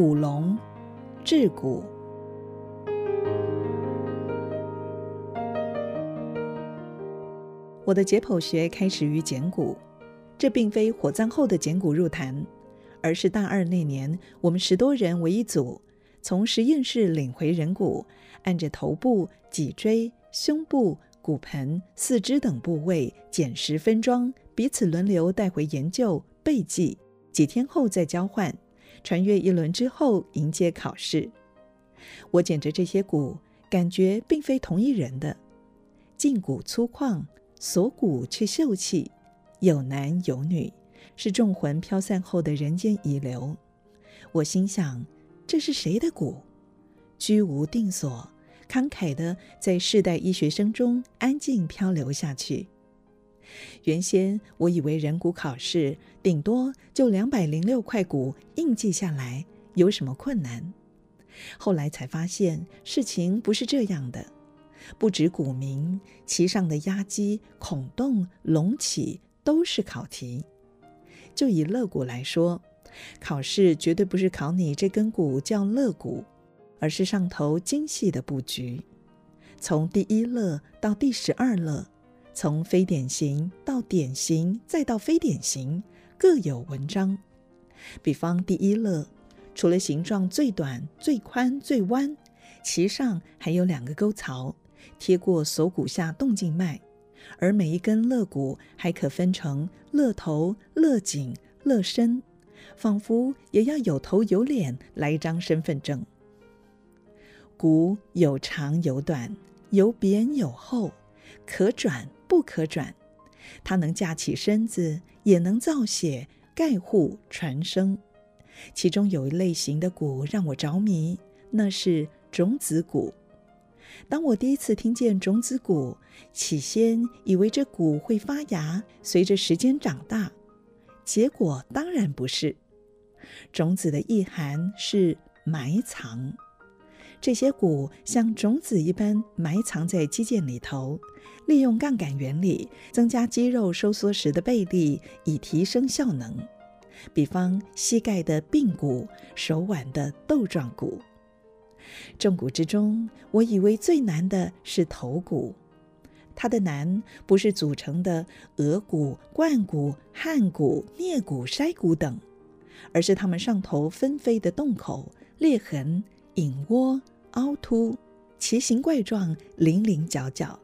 古龙，治骨。我的解剖学开始于捡骨，这并非火葬后的捡骨入坛，而是大二那年，我们十多人为一组，从实验室领回人骨，按着头部、脊椎、胸部、骨盆、四肢等部位捡拾分装，彼此轮流带回研究备记，几天后再交换，穿越一轮之后迎接考试。我捡着这些骨，感觉并非同一人的，胫骨粗犷。锁骨却秀气，有男有女，是众魂飘散后的人间遗留。我心想，这是谁的骨？居无定所，慷慨地在世代医学生中安静漂流下去。原先我以为人骨考试顶多就两百零六块骨硬记下来，有什么困难？后来才发现事情不是这样的。不止骨名，其上的压基、孔洞、隆起都是考题。就以乐骨来说，考试绝对不是考你这根骨叫乐骨，而是上头精细的布局。从第一乐到第十二乐，从非典型到典型，再到非典型，各有文章。比方第一肋，除了形状最短、最宽、最弯，其上还有两个沟槽。贴过锁骨下动静脉，而每一根肋骨还可分成肋头、肋颈、肋身，仿佛也要有头有脸来一张身份证。骨有长有短，有扁有厚，可转不可转。它能架起身子，也能造血、盖护、传声。其中有一类型的骨让我着迷，那是种子骨。当我第一次听见种子骨，起先以为这骨会发芽，随着时间长大，结果当然不是。种子的意涵是埋藏，这些骨像种子一般埋藏在肌腱里头，利用杠杆原理增加肌肉收缩时的倍力，以提升效能。比方膝盖的髌骨，手腕的豆状骨。众骨之中，我以为最难的是头骨。它的难不是组成的额骨、冠骨、颌骨、颞骨、筛骨等，而是它们上头纷飞的洞口、裂痕、隐窝、凹凸，奇形怪状、棱棱角角。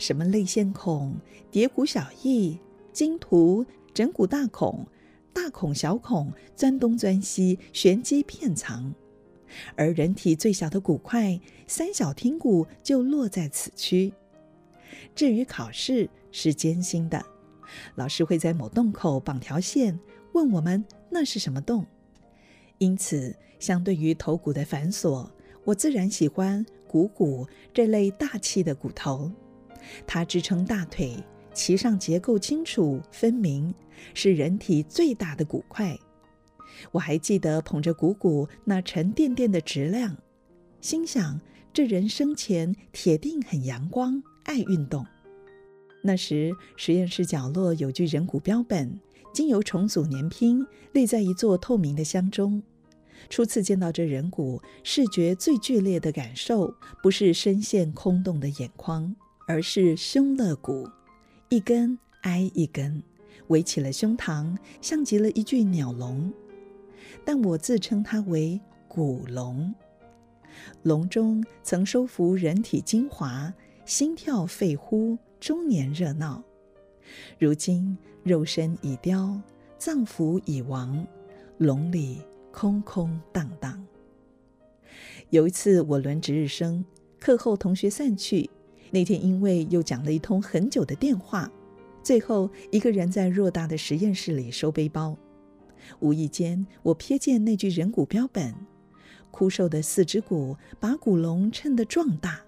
什么泪腺孔、蝶骨小翼、经突、枕骨大孔、大孔小孔，钻东钻西，玄机片藏。而人体最小的骨块三小听骨就落在此区。至于考试是艰辛的，老师会在某洞口绑条线，问我们那是什么洞。因此，相对于头骨的繁琐，我自然喜欢股骨这类大气的骨头。它支撑大腿，其上结构清楚分明，是人体最大的骨块。我还记得捧着股骨那沉甸甸的质量，心想这人生前铁定很阳光，爱运动。那时实验室角落有具人骨标本，经由重组粘拼，立在一座透明的箱中。初次见到这人骨，视觉最剧烈的感受不是深陷空洞的眼眶，而是胸肋骨，一根挨一根，围起了胸膛，像极了一具鸟笼。但我自称它为骨笼，笼中曾收服人体精华，心跳肺呼，终年热闹。如今肉身已凋，脏腑已亡，笼里空空荡荡。有一次我轮值日生，课后同学散去，那天因为又讲了一通很久的电话，最后一个人在偌大的实验室里收背包。无意间，我瞥见那具人骨标本，枯瘦的四肢骨把骨龙衬得壮大，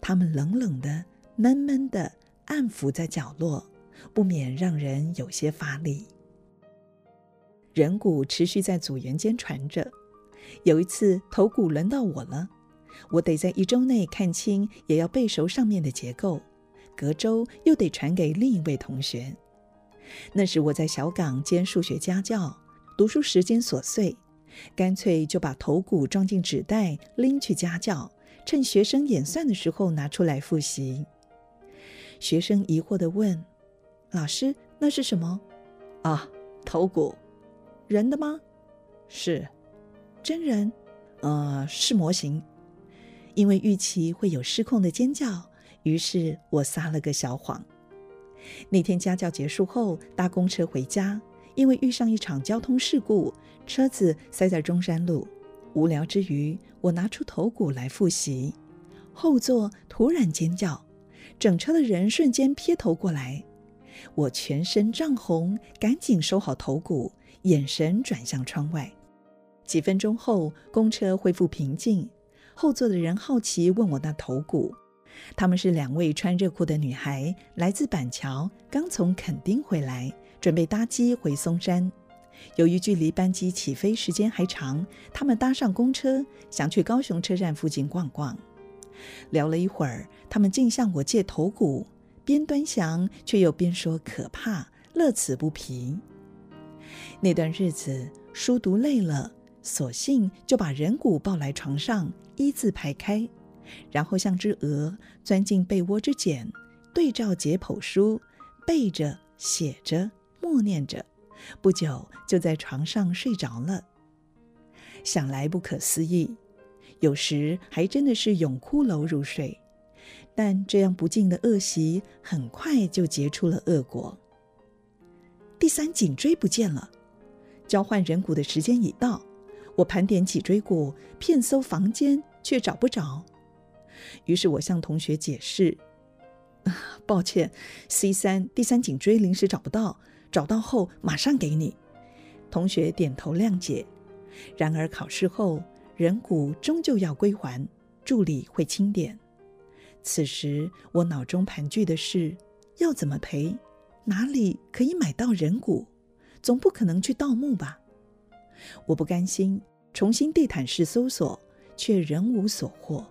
它们冷冷的、闷闷的按伏在角落，不免让人有些乏力。人骨持续在组员间传着，有一次头骨轮到我了，我得在一周内看清，也要背熟上面的结构，隔周又得传给另一位同学。那时我在小港兼数学家教。读书时间琐碎，干脆就把头骨装进纸袋，拎去家教，趁学生演算的时候拿出来复习。学生疑惑地问：“老师，那是什么？”“啊，头骨，人的吗？”“是，真人。”“呃，是模型。”因为预期会有失控的尖叫，于是我撒了个小谎。那天家教结束后，搭公车回家，因为遇上一场交通事故，车子塞在中山路。无聊之余，我拿出头骨来复习。后座突然尖叫，整车的人瞬间撇头过来。我全身涨红，赶紧收好头骨，眼神转向窗外。几分钟后，公车恢复平静。后座的人好奇问我那头骨。她们是两位穿热裤的女孩，来自板桥，刚从垦丁回来，准备搭机回松山。由于距离班机起飞时间还长，他们搭上公车，想去高雄车站附近逛逛。聊了一会儿，他们竟向我借头骨，边端详却又边说可怕，乐此不疲。那段日子书读累了，索性就把人骨抱来床上，一字排开。然后像只鹅钻进被窝之茧，对照解剖书，背着写着，默念着，不久就在床上睡着了。想来不可思议，有时还真的是永骷髅入睡。但这样不敬的恶习，很快就结出了恶果。第三颈椎不见了，交换人骨的时间已到。我盘点脊椎骨，遍搜房间，却找不着。于是我向同学解释：“ 抱歉，C 三第三颈椎临时找不到，找到后马上给你。”同学点头谅解。然而考试后，人骨终究要归还，助理会清点。此时我脑中盘踞的是：要怎么赔？哪里可以买到人骨？总不可能去盗墓吧？我不甘心，重新地毯式搜索，却仍无所获。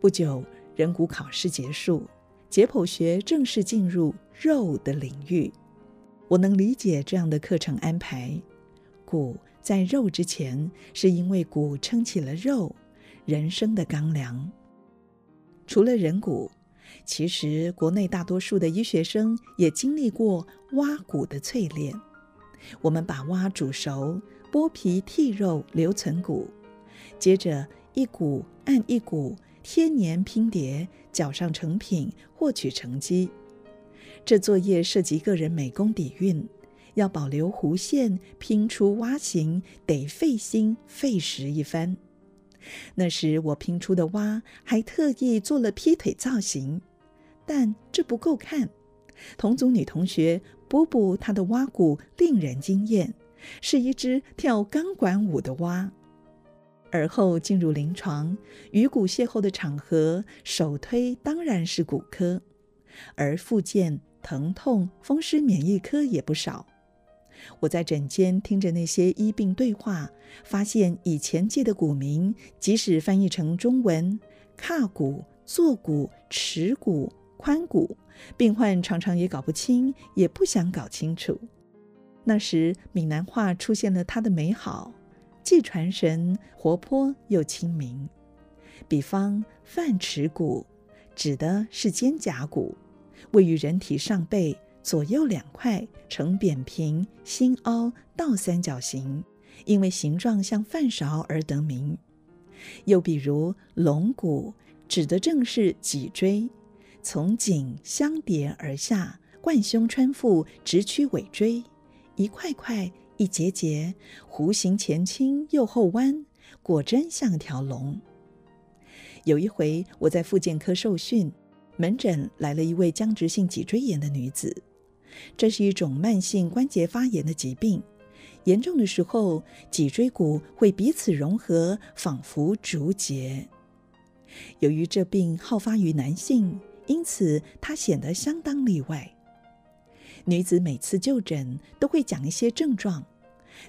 不久，人骨考试结束，解剖学正式进入肉的领域。我能理解这样的课程安排。骨在肉之前，是因为骨撑起了肉，人生的钢梁。除了人骨，其实国内大多数的医学生也经历过挖骨的淬炼。我们把蛙煮熟，剥皮剔肉，留存骨，接着一骨按一骨。天年拼叠，搅上成品，获取成绩。这作业涉及个人美工底蕴，要保留弧线，拼出蛙形，得费心费时一番。那时我拼出的蛙还特意做了劈腿造型，但这不够看。同组女同学波波她的蛙骨，令人惊艳，是一只跳钢管舞的蛙。而后进入临床，与骨邂逅的场合，首推当然是骨科，而复健、疼痛、风湿免疫科也不少。我在诊间听着那些医病对话，发现以前记的古名，即使翻译成中文，髂骨、坐骨、耻骨、髋骨，病患常常也搞不清，也不想搞清楚。那时闽南话出现了它的美好。既传神、活泼又亲民。比方饭匙骨，指的是肩胛骨，位于人体上背左右两块，呈扁平、心凹倒三角形，因为形状像饭勺而得名。又比如龙骨，指的正是脊椎，从颈相叠而下，贯胸穿腹，直趋尾椎，一块块。一节节弧形前倾右后弯，果真像条龙。有一回，我在复健科受训，门诊来了一位僵直性脊椎炎的女子。这是一种慢性关节发炎的疾病，严重的时候，脊椎骨会彼此融合，仿佛竹节。由于这病好发于男性，因此她显得相当例外。女子每次就诊都会讲一些症状，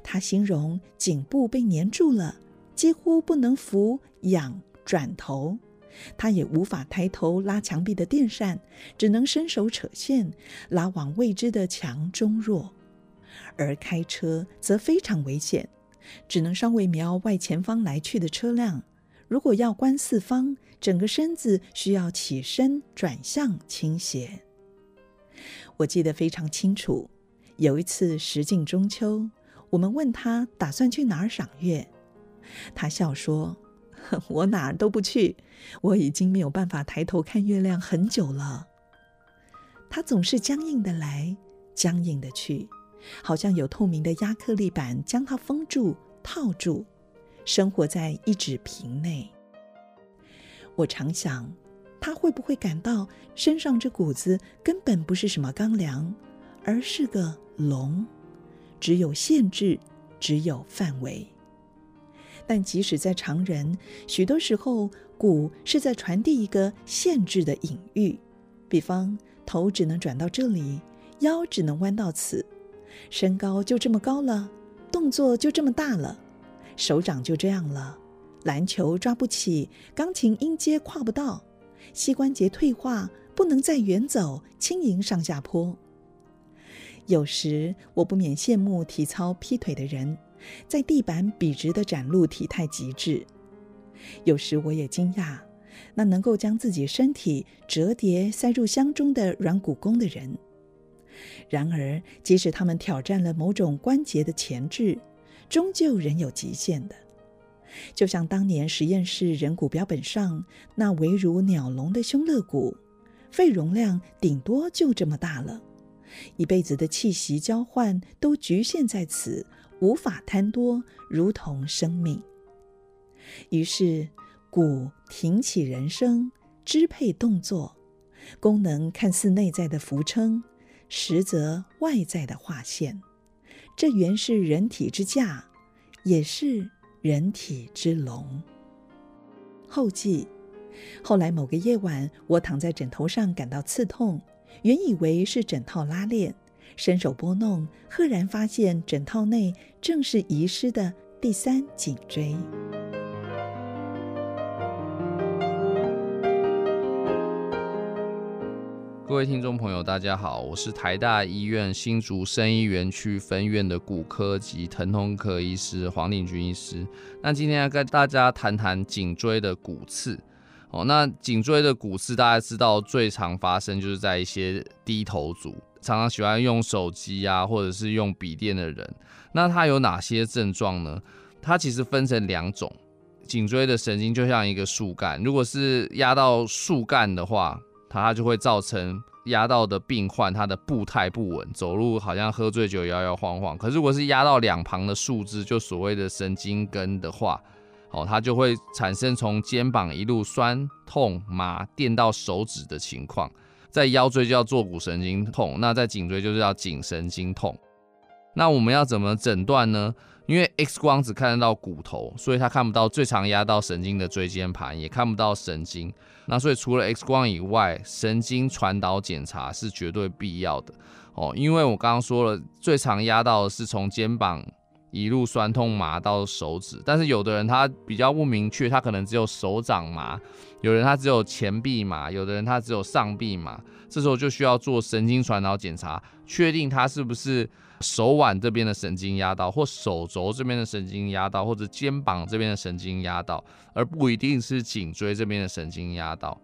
她形容颈部被黏住了，几乎不能扶、仰、转头，他也无法抬头拉墙壁的电扇，只能伸手扯线，拉往未知的强中弱。而开车则非常危险，只能稍微瞄外前方来去的车辆。如果要观四方，整个身子需要起身、转向、倾斜。我记得非常清楚，有一次时近中秋，我们问他打算去哪儿赏月，他笑说：“ 我哪儿都不去，我已经没有办法抬头看月亮很久了。”他总是僵硬的来，僵硬的去，好像有透明的压克力板将它封住、套住。生活在一纸瓶内，我常想，他会不会感到身上这股子根本不是什么钢梁，而是个笼，只有限制，只有范围。但即使在常人，许多时候鼓是在传递一个限制的隐喻，比方头只能转到这里，腰只能弯到此，身高就这么高了，动作就这么大了。手掌就这样了，篮球抓不起，钢琴音阶跨不到，膝关节退化，不能再远走，轻盈上下坡。有时我不免羡慕体操劈腿的人，在地板笔直地展露体态极致。有时我也惊讶，那能够将自己身体折叠塞入箱中的软骨功的人。然而，即使他们挑战了某种关节的前置，终究仍有极限的，就像当年实验室人骨标本上那围如鸟笼的胸肋骨，肺容量顶多就这么大了，一辈子的气息交换都局限在此，无法贪多，如同生命。于是，骨挺起人生，支配动作，功能看似内在的浮撑，实则外在的画线。这原是人体之架，也是人体之龙。后记：后来某个夜晚，我躺在枕头上感到刺痛，原以为是枕套拉链，伸手拨弄，赫然发现枕套内正是遗失的第三颈椎。各位听众朋友，大家好，我是台大医院新竹生医园区分院的骨科及疼痛科医师黄定均医师。那今天要跟大家谈谈颈椎的骨刺。哦，那颈椎的骨刺，大家知道最常发生就是在一些低头族，常常喜欢用手机啊，或者是用笔电的人。那他有哪些症状呢？它其实分成两种，颈椎的神经就像一个树干，如果是压到树干的话。它就会造成压到的病患，他的步态不稳，走路好像喝醉酒摇摇晃晃。可是如果是压到两旁的树枝，就所谓的神经根的话，哦，它就会产生从肩膀一路酸痛麻电到手指的情况。在腰椎就叫坐骨神经痛，那在颈椎就是叫颈神经痛。那我们要怎么诊断呢？因为 X 光只看得到骨头，所以它看不到最常压到神经的椎间盘，也看不到神经。那所以除了 X 光以外，神经传导检查是绝对必要的哦。因为我刚刚说了，最常压到的是从肩膀一路酸痛麻到手指，但是有的人他比较不明确，他可能只有手掌麻，有人他只有前臂麻，有的人他只有上臂麻，这时候就需要做神经传导检查，确定他是不是。手腕这边的神经压到，或手肘这边的神经压到，或者肩膀这边的神经压到，而不一定是颈椎这边的神经压到。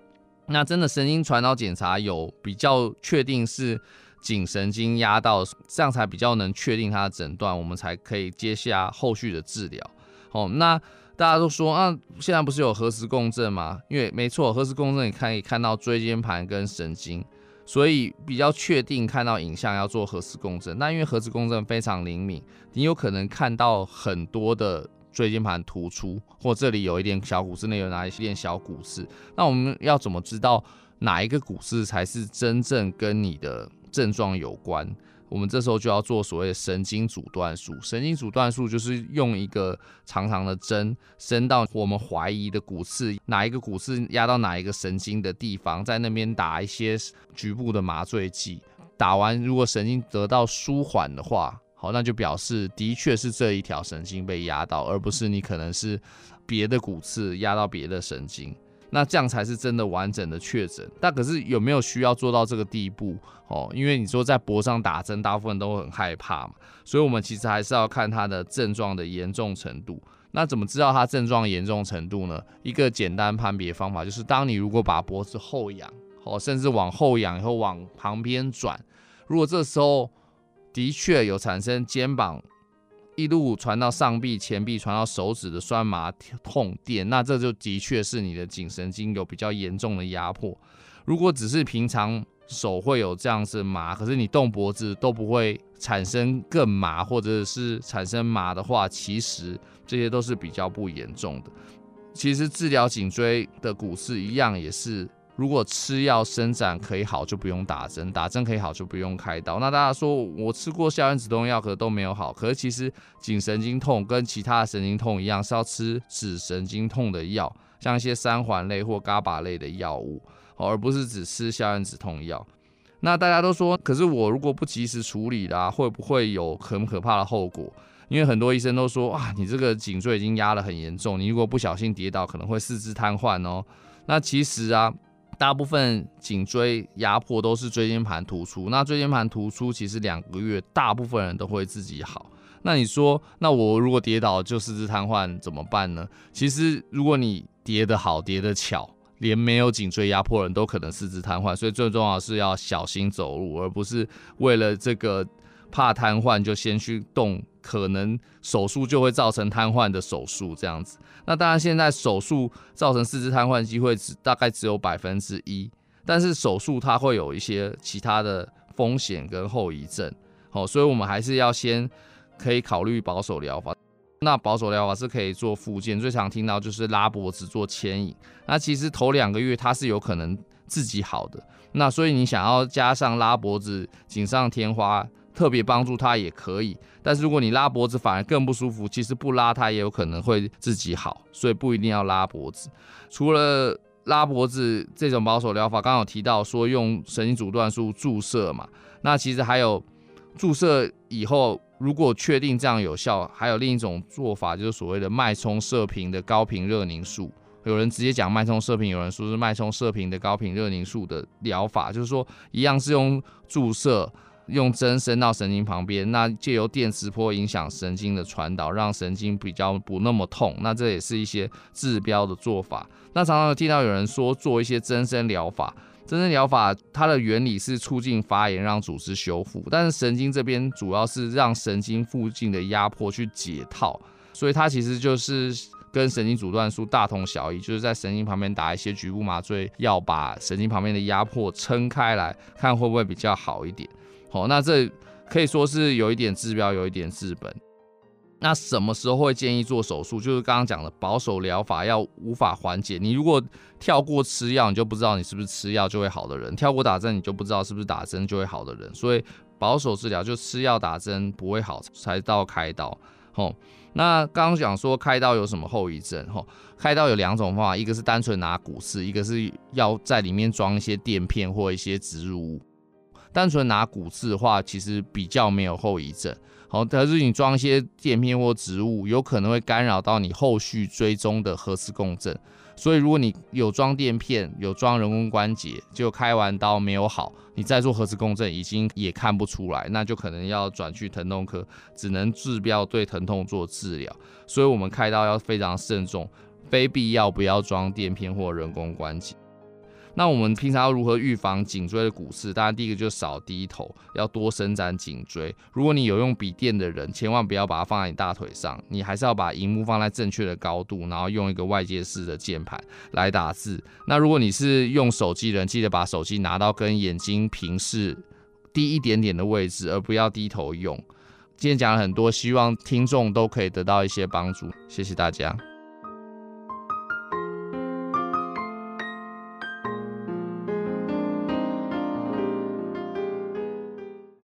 那真的神经传导检查有比较确定是颈神经压到，这样才比较能确定它的诊断，我们才可以接下后续的治疗。哦，那大家都说啊，现在不是有核磁共振吗？因为没错，核磁共振你可以看到椎间盘跟神经。所以比较确定看到影像要做核磁共振，那因为核磁共振非常灵敏，你有可能看到很多的椎间盘突出，或这里有一点小骨刺，那有哪一点小骨刺。那我们要怎么知道哪一个骨刺才是真正跟你的症状有关？我们这时候就要做所谓的神经阻断术。神经阻断术就是用一个长长的针伸到我们怀疑的骨刺，哪一个骨刺压到哪一个神经的地方，在那边打一些局部的麻醉剂。打完，如果神经得到舒缓的话，好，那就表示的确是这一条神经被压到，而不是你可能是别的骨刺压到别的神经。那这样才是真的完整的确诊。但可是有没有需要做到这个地步哦？因为你说在脖上打针，大部分都会很害怕嘛，所以我们其实还是要看他的症状的严重程度。那怎么知道他症状严重程度呢？一个简单判别方法就是，当你如果把脖子后仰，哦，甚至往后仰以后往旁边转，如果这时候的确有产生肩膀一路传到上臂、前臂，传到手指的酸麻痛电，那这就的确是你的颈神经有比较严重的压迫。如果只是平常手会有这样子麻，可是你动脖子都不会产生更麻，或者是产生麻的话，其实这些都是比较不严重的。其实治疗颈椎的骨刺一样也是。如果吃药伸展可以好，就不用打针；打针可以好，就不用开刀。那大家说我吃过消炎止痛药，可都没有好。可是其实颈神经痛跟其他的神经痛一样，是要吃止神经痛的药，像一些三环类或嘎巴类的药物，而不是只吃消炎止痛药。那大家都说，可是我如果不及时处理啦，会不会有很可怕的后果？因为很多医生都说，啊，你这个颈椎已经压得很严重，你如果不小心跌倒，可能会四肢瘫痪哦。那其实啊。大部分颈椎压迫都是椎间盘突出，那椎间盘突出其实两个月，大部分人都会自己好。那你说，那我如果跌倒就四肢瘫痪怎么办呢？其实如果你跌得好，跌得巧，连没有颈椎压迫人都可能四肢瘫痪。所以最重要是要小心走路，而不是为了这个怕瘫痪就先去动。可能手术就会造成瘫痪的手术这样子，那当然现在手术造成四肢瘫痪机会只大概只有百分之一，但是手术它会有一些其他的风险跟后遗症，好，所以我们还是要先可以考虑保守疗法。那保守疗法是可以做复健，最常听到就是拉脖子做牵引，那其实头两个月它是有可能自己好的，那所以你想要加上拉脖子锦上添花。特别帮助他也可以，但是如果你拉脖子反而更不舒服，其实不拉它也有可能会自己好，所以不一定要拉脖子。除了拉脖子这种保守疗法，刚刚有提到说用神经阻断术注射嘛，那其实还有注射以后，如果确定这样有效，还有另一种做法，就是所谓的脉冲射频的高频热凝术。有人直接讲脉冲射频，有人说是脉冲射频的高频热凝术的疗法，就是说一样是用注射。用针伸到神经旁边，那借由电磁波影响神经的传导，让神经比较不那么痛。那这也是一些治标的做法。那常常有听到有人说做一些增生疗法，增生疗法它的原理是促进发炎，让组织修复。但是神经这边主要是让神经附近的压迫去解套，所以它其实就是跟神经阻断术大同小异，就是在神经旁边打一些局部麻醉药，把神经旁边的压迫撑开来，看会不会比较好一点。好，那这可以说是有一点治标，有一点治本。那什么时候会建议做手术？就是刚刚讲的保守疗法要无法缓解。你如果跳过吃药，你就不知道你是不是吃药就会好的人；跳过打针，你就不知道是不是打针就会好的人。所以保守治疗就吃药打针不会好，才到开刀。吼，那刚刚讲说开刀有什么后遗症？吼，开刀有两种方法，一个是单纯拿骨刺，一个是要在里面装一些垫片或一些植入物。单纯拿骨刺的话，其实比较没有后遗症。好，但是你装一些垫片或植物，有可能会干扰到你后续追踪的核磁共振。所以如果你有装垫片、有装人工关节，就开完刀没有好，你再做核磁共振已经也看不出来，那就可能要转去疼痛科，只能治标对疼痛做治疗。所以我们开刀要非常慎重，非必要不要装垫片或人工关节。那我们平常要如何预防颈椎的骨刺？当然，第一个就是少低头，要多伸展颈椎。如果你有用笔电的人，千万不要把它放在你大腿上，你还是要把荧幕放在正确的高度，然后用一个外接式的键盘来打字。那如果你是用手机人，记得把手机拿到跟眼睛平视低一点点的位置，而不要低头用。今天讲了很多，希望听众都可以得到一些帮助。谢谢大家。